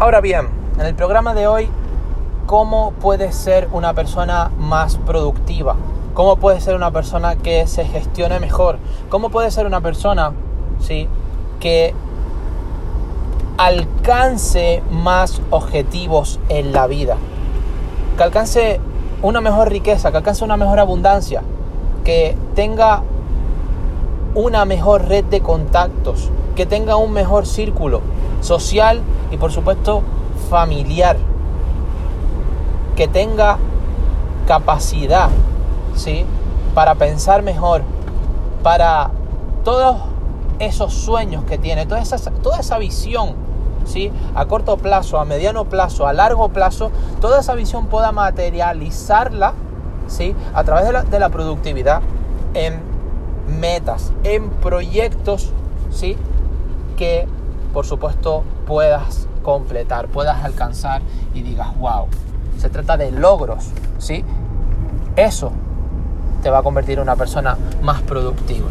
Ahora bien, en el programa de hoy, ¿cómo puede ser una persona más productiva? ¿Cómo puede ser una persona que se gestione mejor? ¿Cómo puede ser una persona ¿sí? que alcance más objetivos en la vida? Que alcance una mejor riqueza, que alcance una mejor abundancia, que tenga una mejor red de contactos, que tenga un mejor círculo social y por supuesto familiar, que tenga capacidad, ¿sí? Para pensar mejor, para todos esos sueños que tiene, toda esa, toda esa visión, ¿sí? A corto plazo, a mediano plazo, a largo plazo, toda esa visión pueda materializarla, ¿sí? A través de la, de la productividad en metas, en proyectos, ¿sí? Que por supuesto puedas completar, puedas alcanzar y digas, wow, se trata de logros, ¿sí? Eso te va a convertir en una persona más productiva.